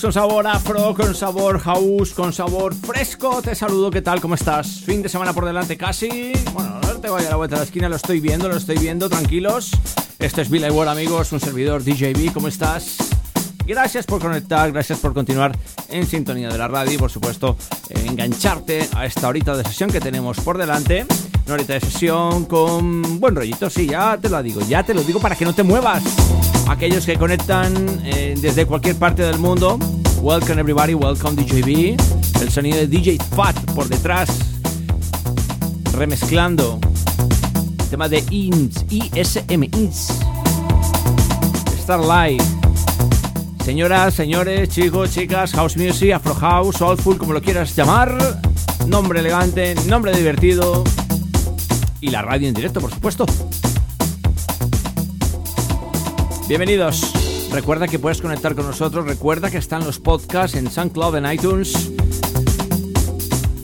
con sabor afro, con sabor house, con sabor fresco. Te saludo, ¿qué tal? ¿Cómo estás? Fin de semana por delante casi. Bueno, no te vaya a la vuelta de la esquina, lo estoy viendo, lo estoy viendo, tranquilos. Este es Bill World, amigos, un servidor DJB, ¿cómo estás? Gracias por conectar, gracias por continuar en sintonía de la radio y por supuesto engancharte a esta horita de sesión que tenemos por delante. Una horita de sesión con buen rollito, sí, ya te lo digo, ya te lo digo para que no te muevas. Aquellos que conectan eh, desde cualquier parte del mundo, welcome everybody, welcome DJB. El sonido de DJ Fat por detrás, remezclando el tema de INS, ISM INS, Starlight. Señoras, señores, chicos, chicas, house music, afro house, soulful, como lo quieras llamar. Nombre elegante, nombre divertido. Y la radio en directo, por supuesto. Bienvenidos. Recuerda que puedes conectar con nosotros. Recuerda que están los podcasts en SoundCloud, en iTunes.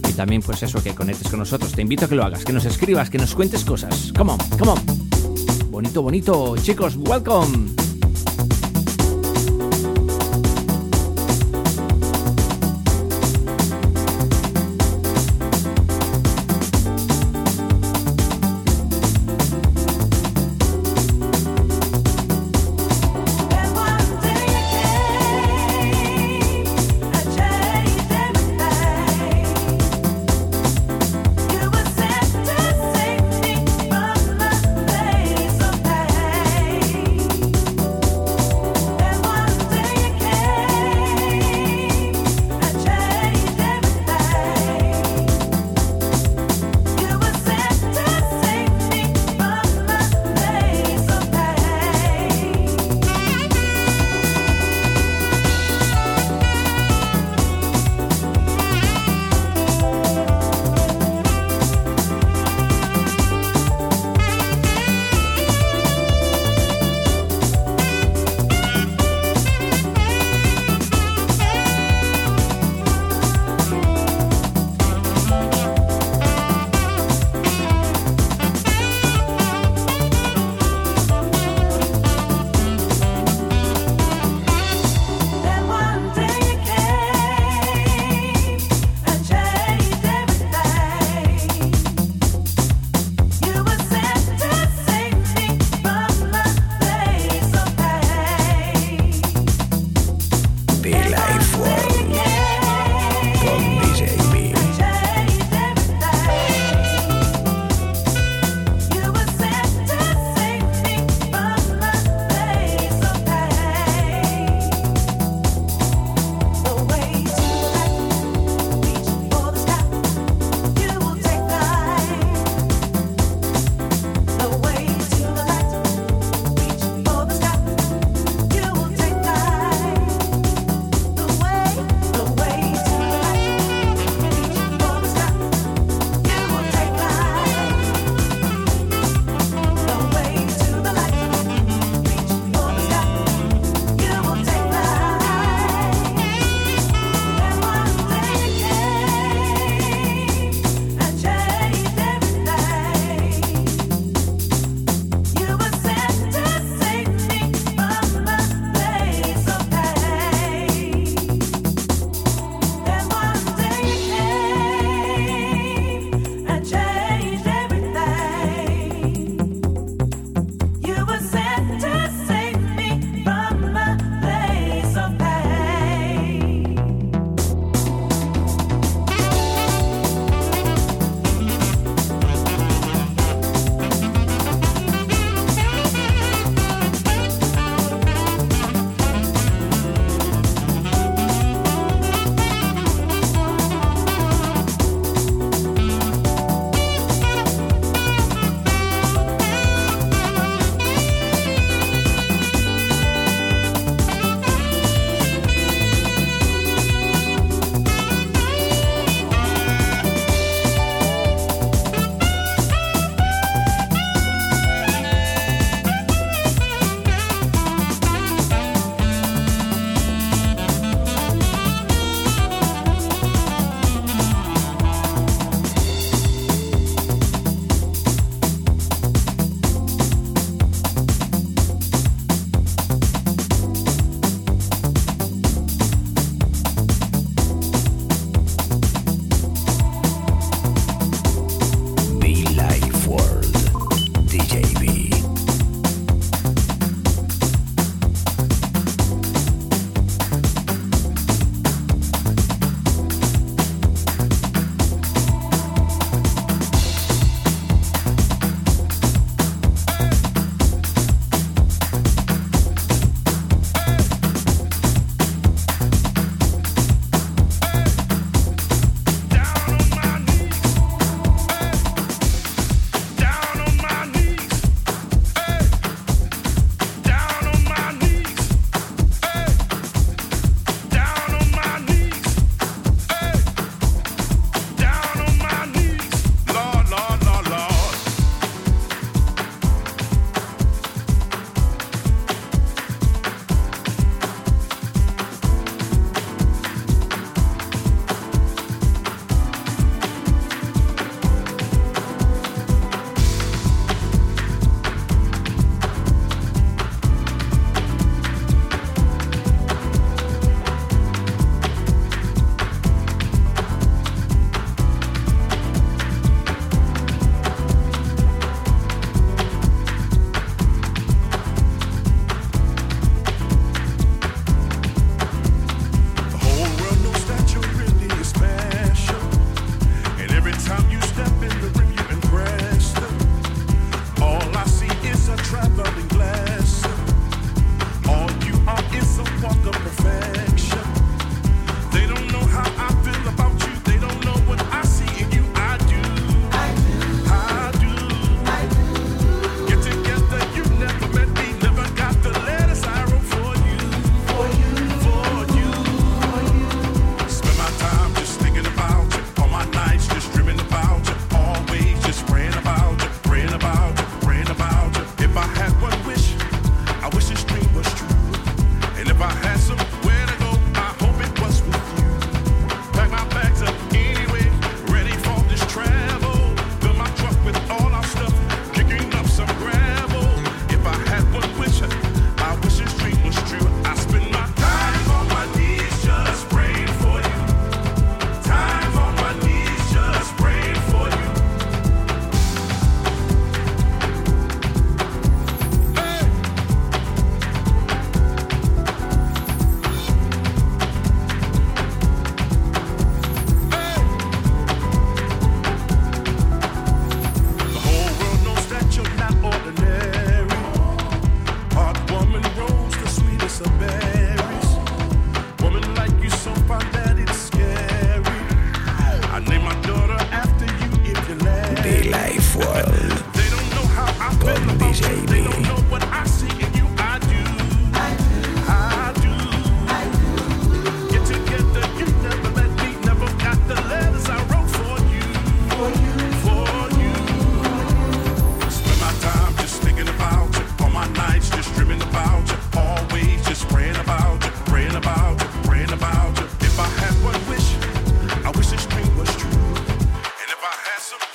Y también, pues eso, que conectes con nosotros. Te invito a que lo hagas, que nos escribas, que nos cuentes cosas. Come on, come on. Bonito, bonito. Chicos, welcome.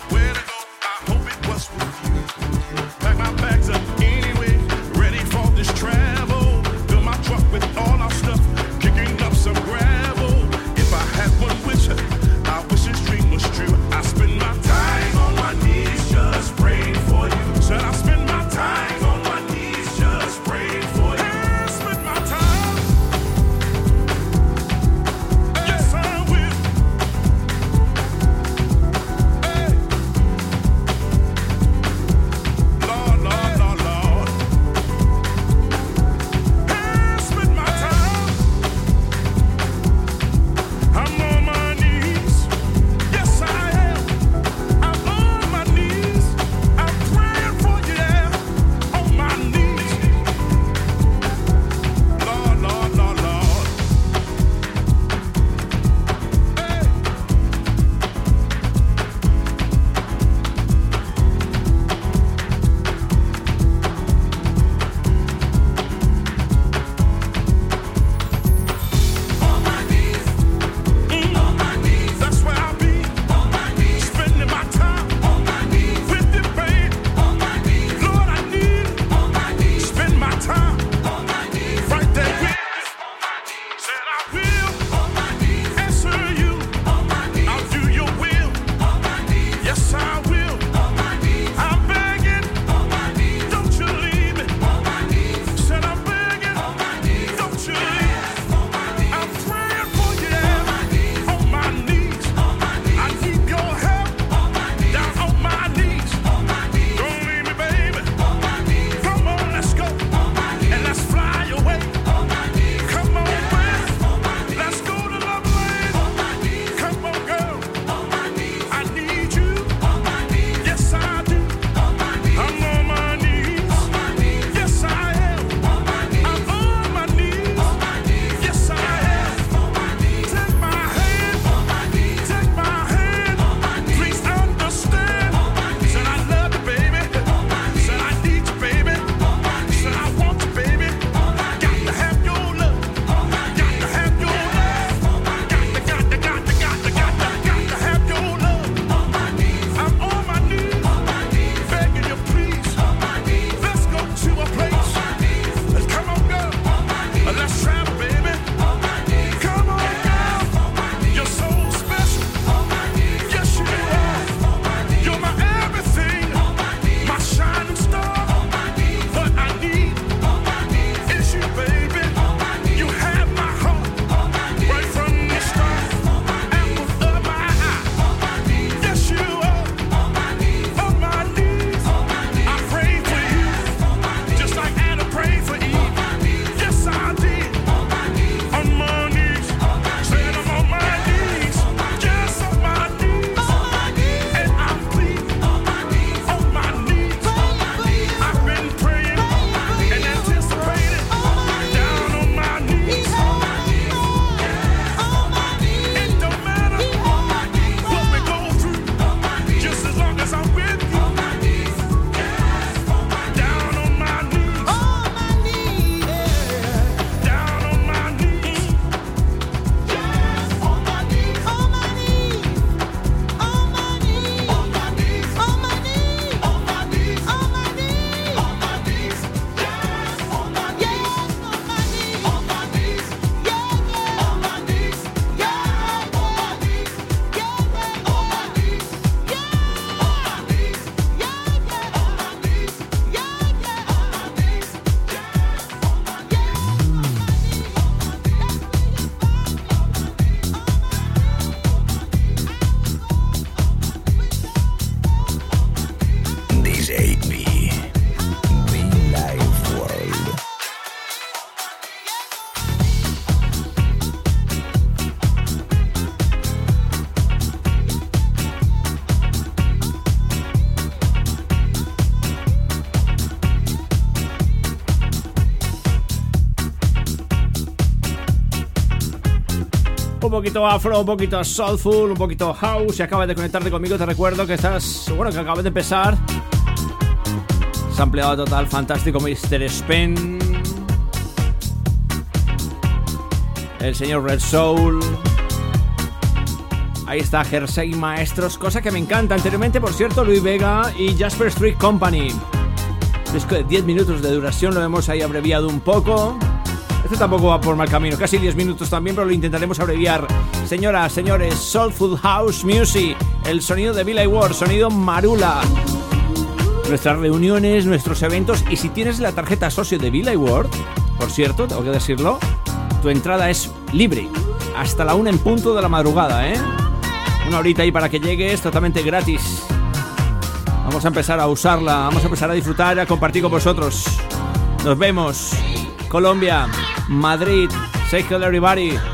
Where poquito afro, un poquito soulful, un poquito house. Si acabas de conectarte conmigo, te recuerdo que estás, bueno, que acabas de empezar. Sampleado total, fantástico, Mr. Spin. El señor Red Soul. Ahí está Jersey Maestros, cosa que me encanta. Anteriormente, por cierto, Luis Vega y Jasper Street Company. Disco de 10 minutos de duración, lo hemos ahí abreviado un poco. Este tampoco va por mal camino, casi 10 minutos también, pero lo intentaremos abreviar. Señoras, señores, Soulful House Music, el sonido de Billy Ward, sonido Marula. Nuestras reuniones, nuestros eventos, y si tienes la tarjeta socio de Billy Ward, por cierto, tengo que decirlo, tu entrada es libre, hasta la una en punto de la madrugada, ¿eh? Una horita ahí para que llegues, totalmente gratis. Vamos a empezar a usarla, vamos a empezar a disfrutar, a compartir con vosotros. Nos vemos. Colombia, Madrid. Say hello everybody.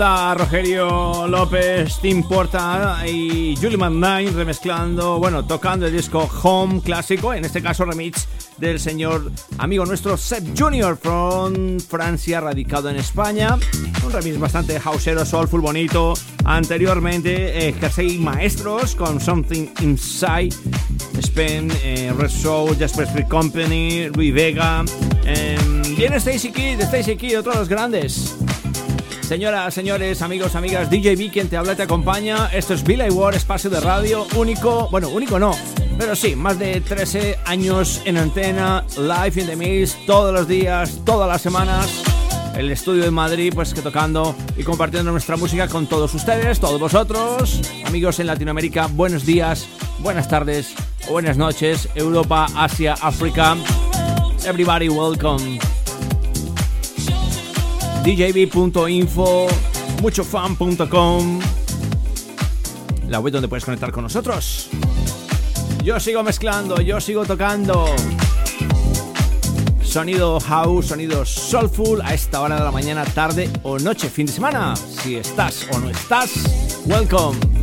Rogerio López, Tim Porta y Julie McNine remezclando, bueno, tocando el disco Home clásico, en este caso remix del señor amigo nuestro Seth Junior from Francia, radicado en España. Un remix bastante houseero, soulful, bonito. Anteriormente, eh, Jersey Maestros con Something Inside, Spain, eh, Red Soul, Jasper Free Company, Luis Vega. Eh, viene Stacy Kid, Stacy Kid, otro de los grandes. Señoras, señores, amigos, amigas, DJB quien te habla te acompaña. Esto es Billy Ward, espacio de radio único, bueno, único no, pero sí, más de 13 años en antena, live in the mix, todos los días, todas las semanas. El estudio de Madrid, pues que tocando y compartiendo nuestra música con todos ustedes, todos vosotros, amigos en Latinoamérica, buenos días, buenas tardes, buenas noches, Europa, Asia, África. Everybody welcome djb.info, muchofan.com, la web donde puedes conectar con nosotros. Yo sigo mezclando, yo sigo tocando. Sonido house, sonido soulful a esta hora de la mañana, tarde o noche, fin de semana. Si estás o no estás, welcome.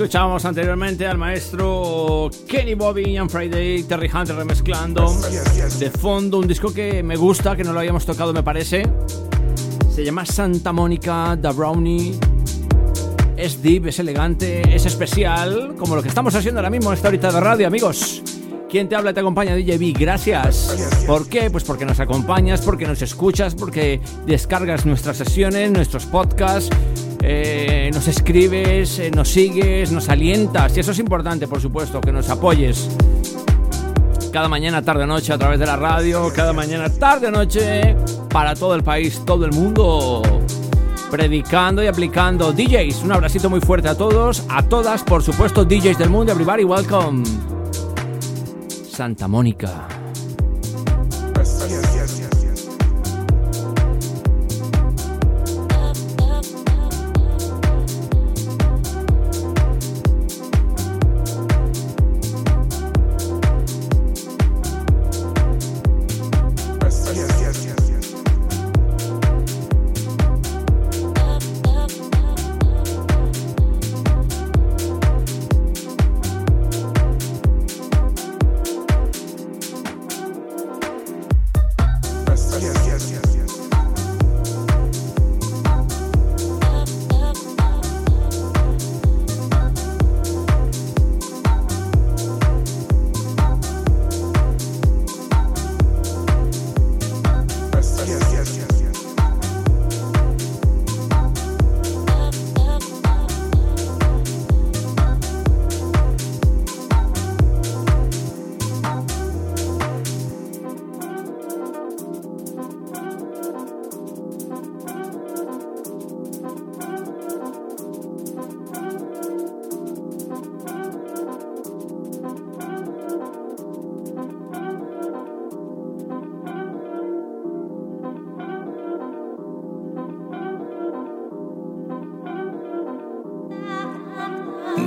Escuchábamos anteriormente al maestro Kenny Bobby and Friday, Terry Hunter remezclando de fondo un disco que me gusta, que no lo habíamos tocado me parece. Se llama Santa Mónica da Brownie. Es deep, es elegante, es especial, como lo que estamos haciendo ahora mismo en esta horita de radio, amigos. Quien te habla te acompaña, DJB, gracias. ¿Por qué? Pues porque nos acompañas, porque nos escuchas, porque descargas nuestras sesiones, nuestros podcasts, eh, nos escribes, eh, nos sigues, nos alientas. Y eso es importante, por supuesto, que nos apoyes. Cada mañana, tarde, noche, a través de la radio, cada mañana, tarde, noche, para todo el país, todo el mundo predicando y aplicando. DJs, un abracito muy fuerte a todos, a todas, por supuesto, DJs del mundo, everybody, welcome. Santa Mónica.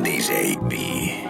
DJ B.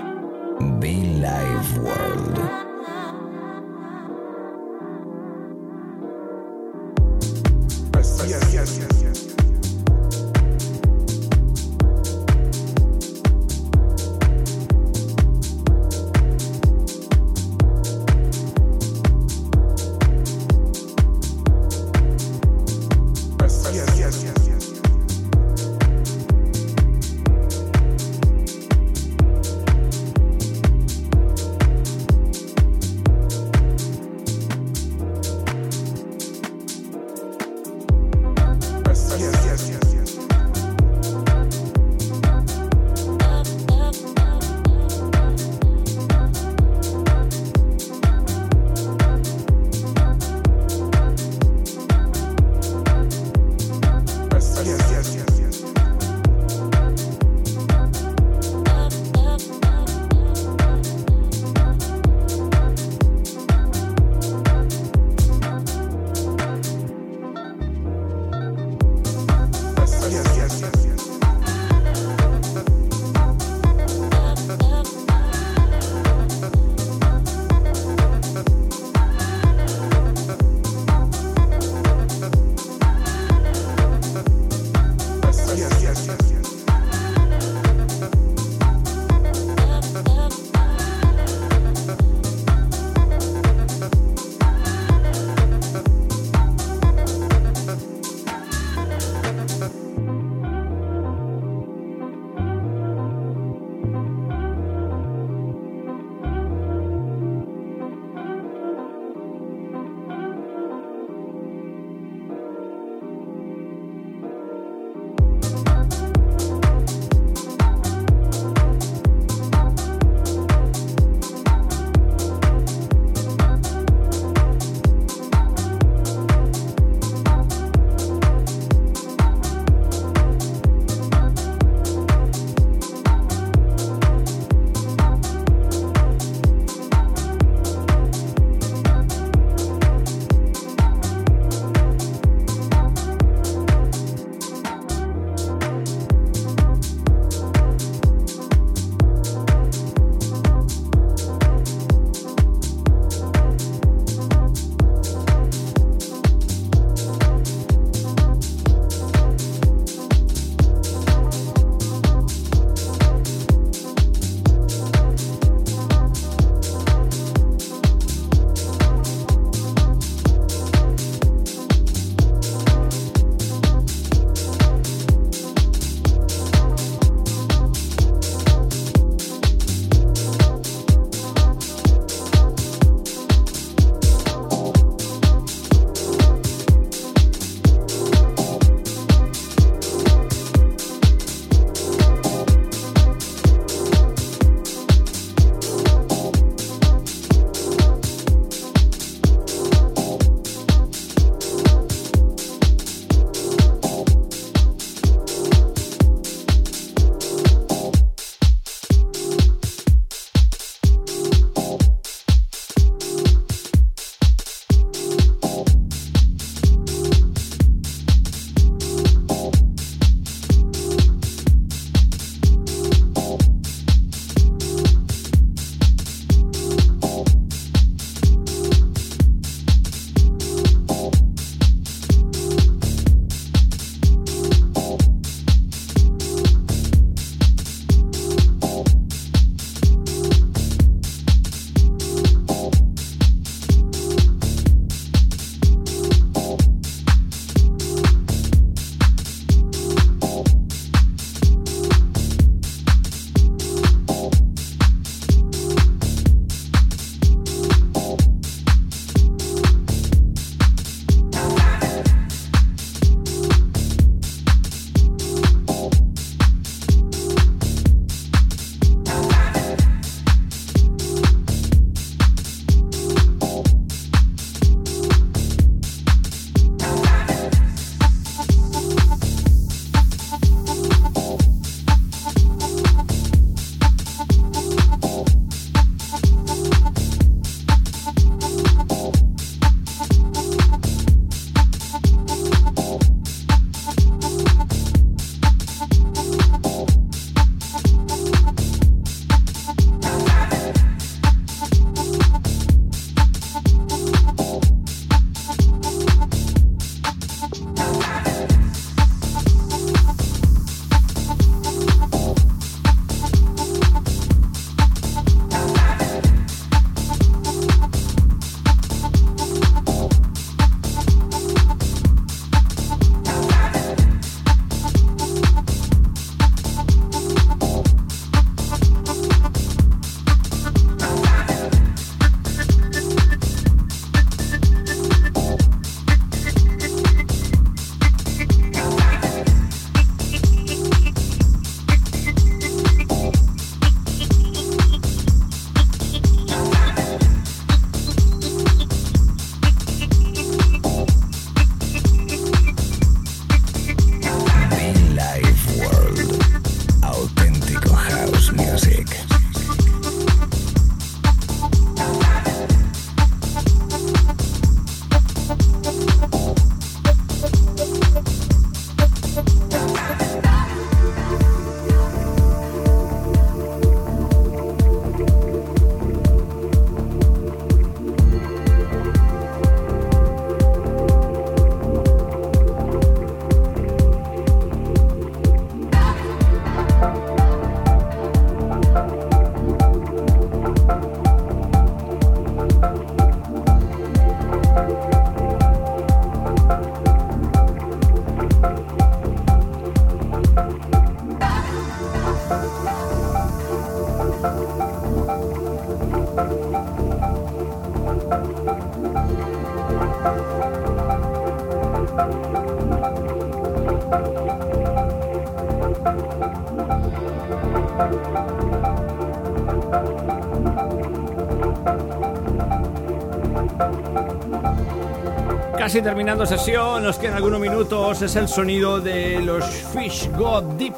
casi terminando sesión, nos quedan algunos minutos. Es el sonido de los Fish God Deep.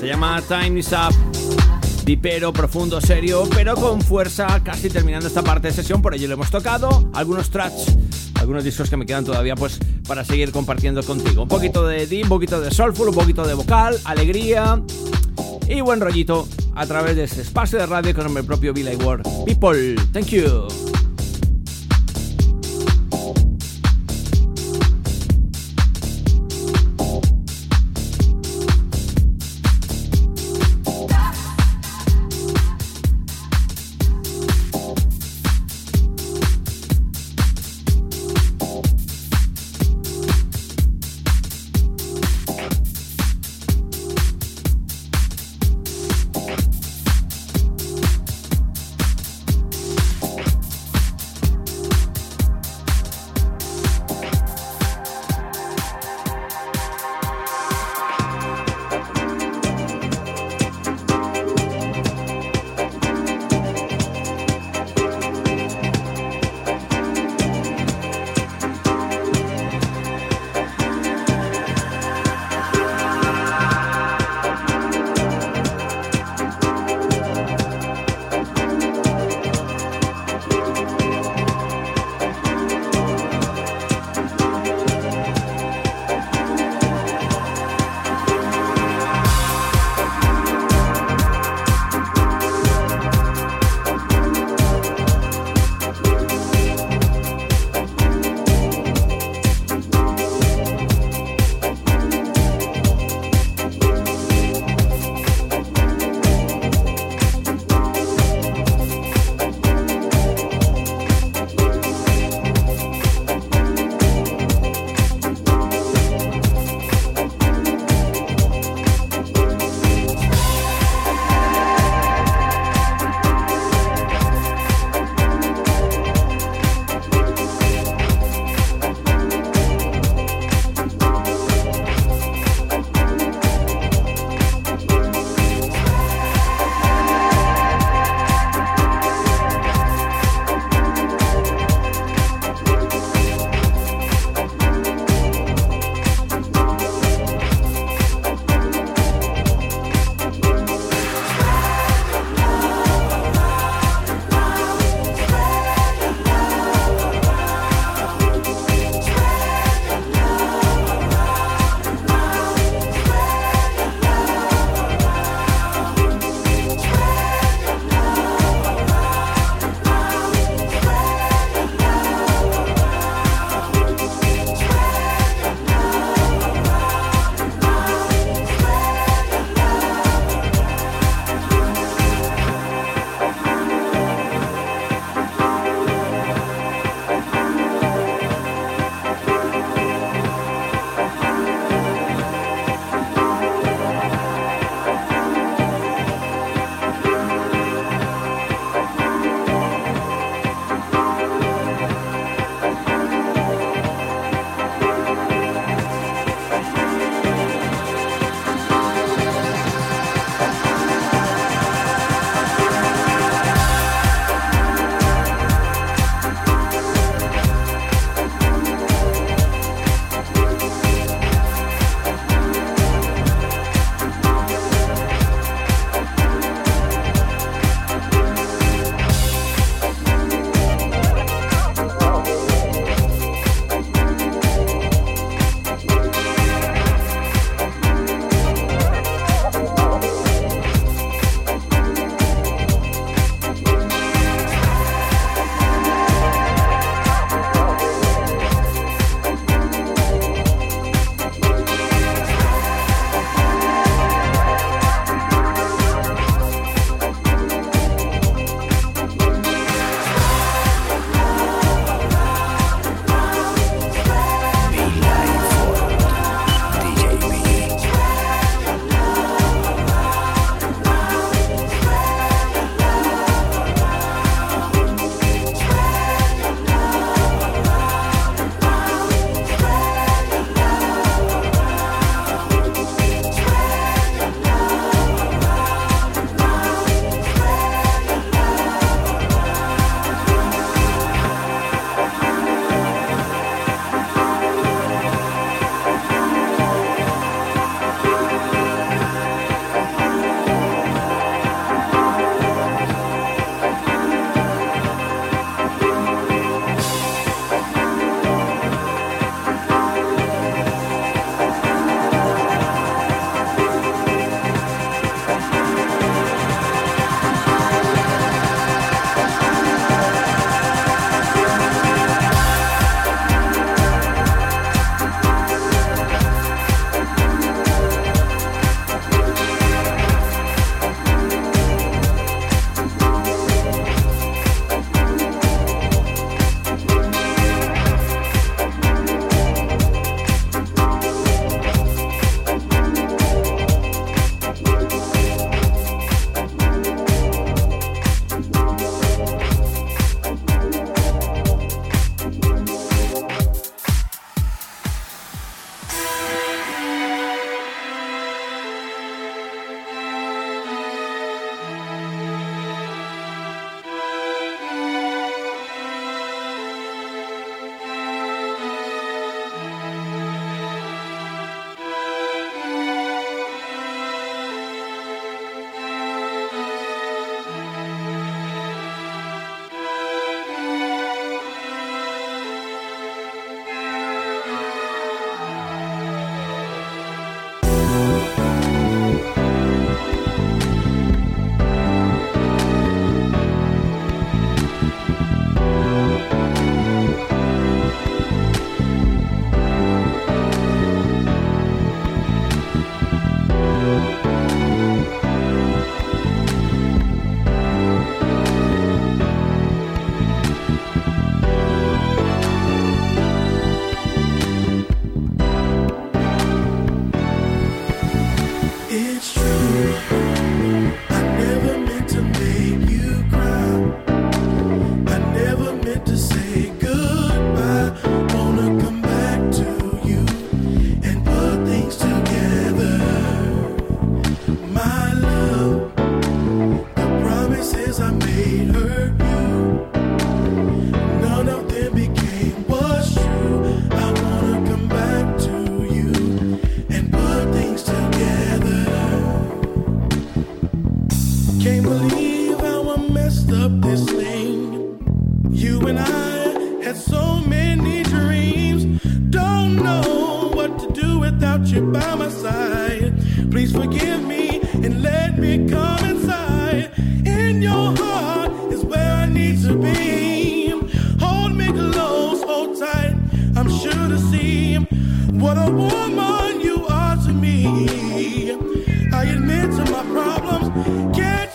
Se llama Time is Up. Dipero, profundo, serio, pero con fuerza, casi terminando esta parte de sesión. Por ello lo hemos tocado. Algunos tracks, algunos discos que me quedan todavía, pues para seguir compartiendo contigo. Un poquito de deep, un poquito de soulful, un poquito de vocal, alegría y buen rollito a través de este espacio de radio con el propio Billy Ward. People, thank you.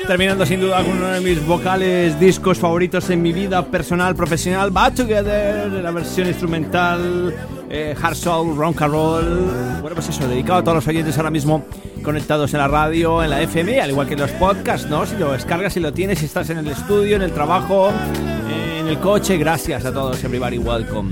Terminando sin duda con uno de mis vocales, discos favoritos en mi vida personal, profesional, Bad Together, la versión instrumental, eh, Hard Soul, Rock and Roll. Bueno, pues eso, dedicado a todos los oyentes ahora mismo conectados en la radio, en la FM, al igual que en los podcasts, ¿no? Si lo descargas, si lo tienes, si estás en el estudio, en el trabajo, en el coche, gracias a todos, everybody, welcome.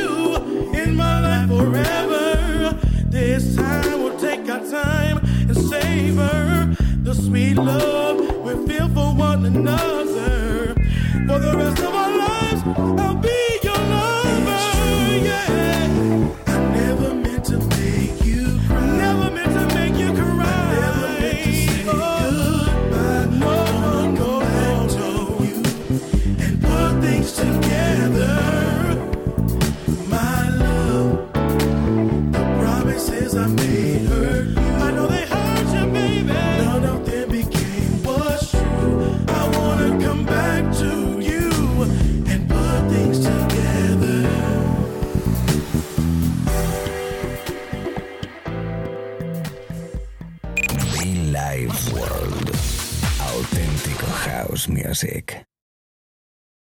time and savor the sweet love we feel for one another. For the rest of our lives, I'll be.